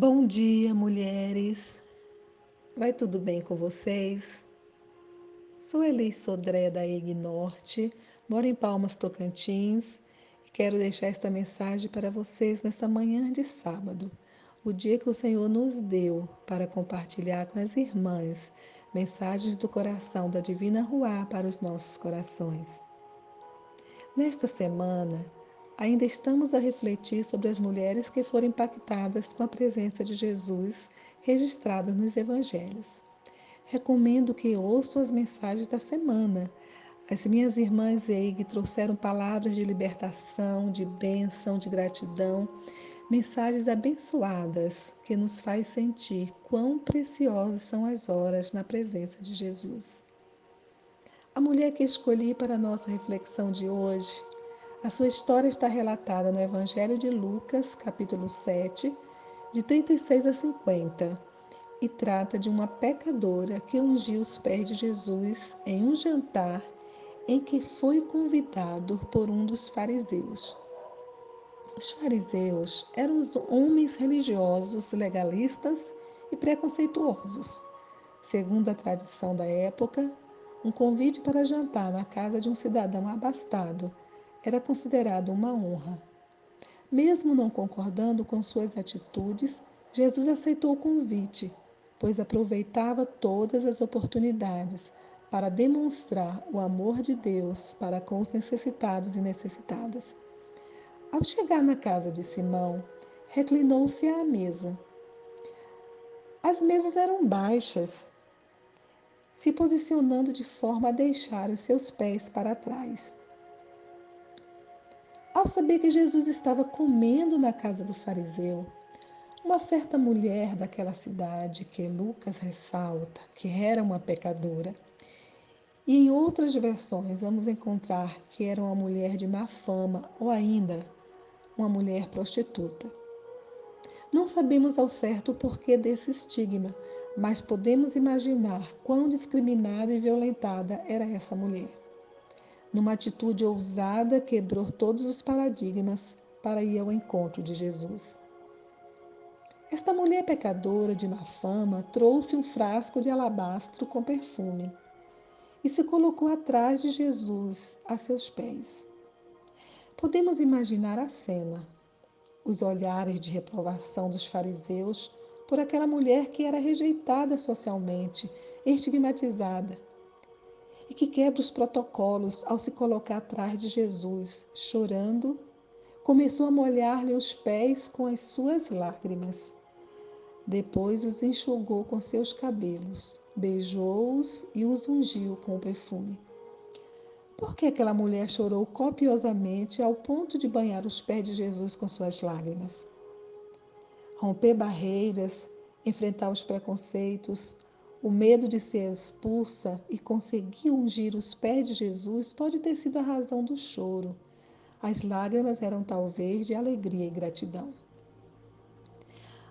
Bom dia, mulheres. Vai tudo bem com vocês? Sou Elis Sodré da EG Norte, moro em Palmas, Tocantins e quero deixar esta mensagem para vocês nessa manhã de sábado, o dia que o Senhor nos deu para compartilhar com as irmãs mensagens do coração da Divina Ruá para os nossos corações. Nesta semana, ainda estamos a refletir sobre as mulheres que foram impactadas com a presença de Jesus registrada nos evangelhos. Recomendo que ouçam as mensagens da semana. As minhas irmãs EIG trouxeram palavras de libertação, de bênção, de gratidão, mensagens abençoadas que nos faz sentir quão preciosas são as horas na presença de Jesus. A mulher que escolhi para a nossa reflexão de hoje a sua história está relatada no Evangelho de Lucas, capítulo 7, de 36 a 50, e trata de uma pecadora que ungiu os pés de Jesus em um jantar em que foi convidado por um dos fariseus. Os fariseus eram os homens religiosos, legalistas e preconceituosos. Segundo a tradição da época, um convite para jantar na casa de um cidadão abastado era considerado uma honra. Mesmo não concordando com suas atitudes, Jesus aceitou o convite, pois aproveitava todas as oportunidades para demonstrar o amor de Deus para com os necessitados e necessitadas. Ao chegar na casa de Simão, reclinou-se à mesa. As mesas eram baixas, se posicionando de forma a deixar os seus pés para trás. Ao saber que Jesus estava comendo na casa do fariseu, uma certa mulher daquela cidade, que Lucas ressalta que era uma pecadora, e em outras versões vamos encontrar que era uma mulher de má fama ou ainda uma mulher prostituta. Não sabemos ao certo o porquê desse estigma, mas podemos imaginar quão discriminada e violentada era essa mulher. Numa atitude ousada, quebrou todos os paradigmas para ir ao encontro de Jesus. Esta mulher pecadora de má fama trouxe um frasco de alabastro com perfume e se colocou atrás de Jesus, a seus pés. Podemos imaginar a cena, os olhares de reprovação dos fariseus por aquela mulher que era rejeitada socialmente, estigmatizada e que quebra os protocolos ao se colocar atrás de Jesus, chorando, começou a molhar-lhe os pés com as suas lágrimas. Depois os enxugou com seus cabelos, beijou-os e os ungiu com o perfume. Por que aquela mulher chorou copiosamente ao ponto de banhar os pés de Jesus com suas lágrimas? Romper barreiras, enfrentar os preconceitos, o medo de ser expulsa e conseguir ungir os pés de Jesus pode ter sido a razão do choro. As lágrimas eram talvez de alegria e gratidão.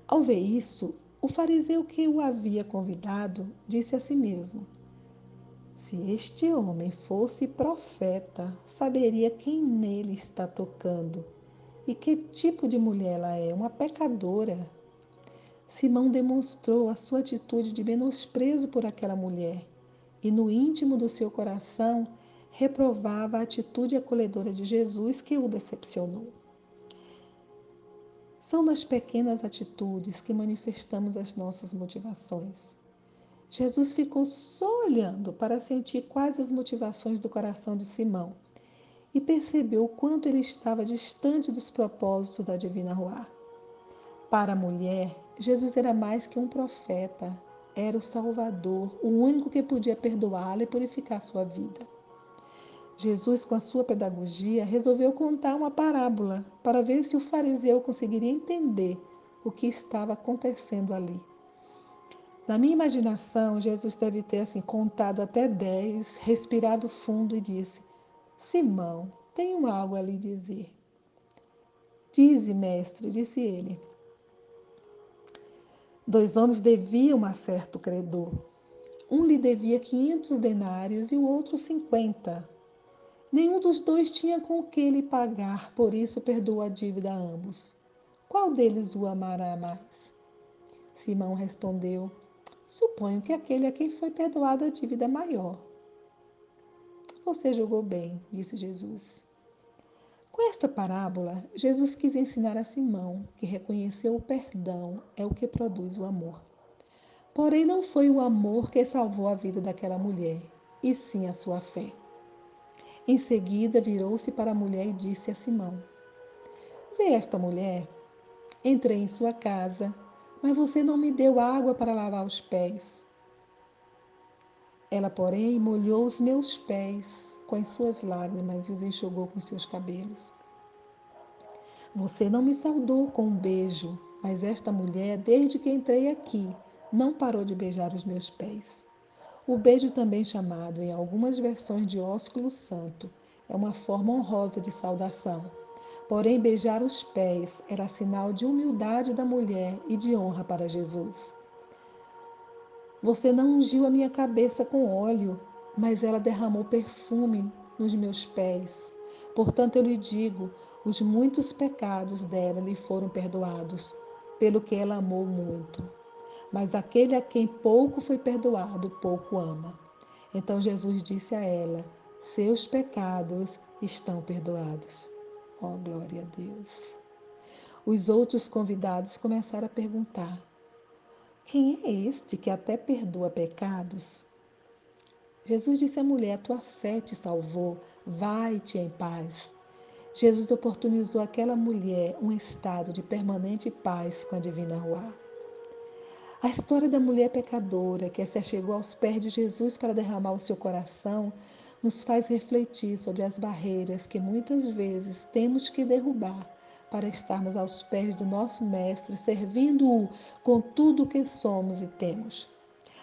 Ao ver isso, o fariseu que o havia convidado disse a si mesmo: Se este homem fosse profeta, saberia quem nele está tocando e que tipo de mulher ela é, uma pecadora. Simão demonstrou a sua atitude de menosprezo por aquela mulher e, no íntimo do seu coração, reprovava a atitude acolhedora de Jesus que o decepcionou. São nas pequenas atitudes que manifestamos as nossas motivações. Jesus ficou só olhando para sentir quais as motivações do coração de Simão e percebeu o quanto ele estava distante dos propósitos da divina Ruá. Para a mulher, Jesus era mais que um profeta, era o Salvador, o único que podia perdoá-la e purificar sua vida. Jesus, com a sua pedagogia, resolveu contar uma parábola para ver se o fariseu conseguiria entender o que estava acontecendo ali. Na minha imaginação, Jesus deve ter assim contado até dez, respirado fundo e disse: Simão, tenho algo a lhe dizer. Dize, mestre, disse ele. Dois homens deviam a certo credor. Um lhe devia quinhentos denários e o outro cinquenta. Nenhum dos dois tinha com que lhe pagar, por isso perdoou a dívida a ambos. Qual deles o amará mais? Simão respondeu: Suponho que aquele a quem foi perdoada a dívida maior. Você julgou bem, disse Jesus. Com esta parábola, Jesus quis ensinar a Simão que reconhecer o perdão é o que produz o amor. Porém, não foi o amor que salvou a vida daquela mulher, e sim a sua fé. Em seguida, virou-se para a mulher e disse a Simão: Vê esta mulher? Entrei em sua casa, mas você não me deu água para lavar os pés. Ela, porém, molhou os meus pés com as suas lágrimas e os enxugou com os seus cabelos. Você não me saudou com um beijo, mas esta mulher, desde que entrei aqui, não parou de beijar os meus pés. O beijo, também chamado em algumas versões de ósculo santo, é uma forma honrosa de saudação. Porém, beijar os pés era sinal de humildade da mulher e de honra para Jesus. Você não ungiu a minha cabeça com óleo, mas ela derramou perfume nos meus pés. Portanto, eu lhe digo: os muitos pecados dela lhe foram perdoados, pelo que ela amou muito. Mas aquele a quem pouco foi perdoado, pouco ama. Então Jesus disse a ela: Seus pecados estão perdoados. Oh, glória a Deus. Os outros convidados começaram a perguntar: Quem é este que até perdoa pecados? Jesus disse à mulher: Tua fé te salvou, vai-te em paz. Jesus oportunizou àquela mulher um estado de permanente paz com a divina Ruá. A história da mulher pecadora que se achegou aos pés de Jesus para derramar o seu coração nos faz refletir sobre as barreiras que muitas vezes temos que derrubar para estarmos aos pés do nosso Mestre, servindo-o com tudo o que somos e temos.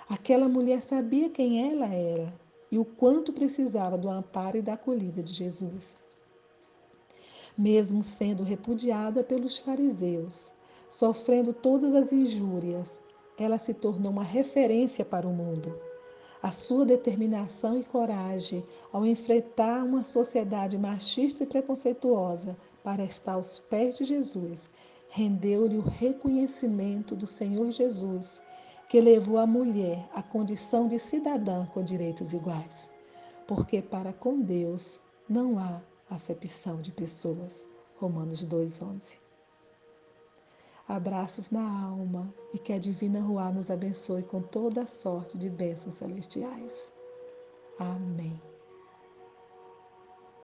Aquela mulher sabia quem ela era e o quanto precisava do amparo e da acolhida de Jesus mesmo sendo repudiada pelos fariseus, sofrendo todas as injúrias, ela se tornou uma referência para o mundo. A sua determinação e coragem ao enfrentar uma sociedade machista e preconceituosa para estar aos pés de Jesus rendeu-lhe o reconhecimento do Senhor Jesus, que levou a mulher à condição de cidadã com direitos iguais. Porque para com Deus não há acepção de pessoas. Romanos 2:11. Abraços na alma e que a divina Ruá nos abençoe com toda a sorte de bênçãos celestiais. Amém.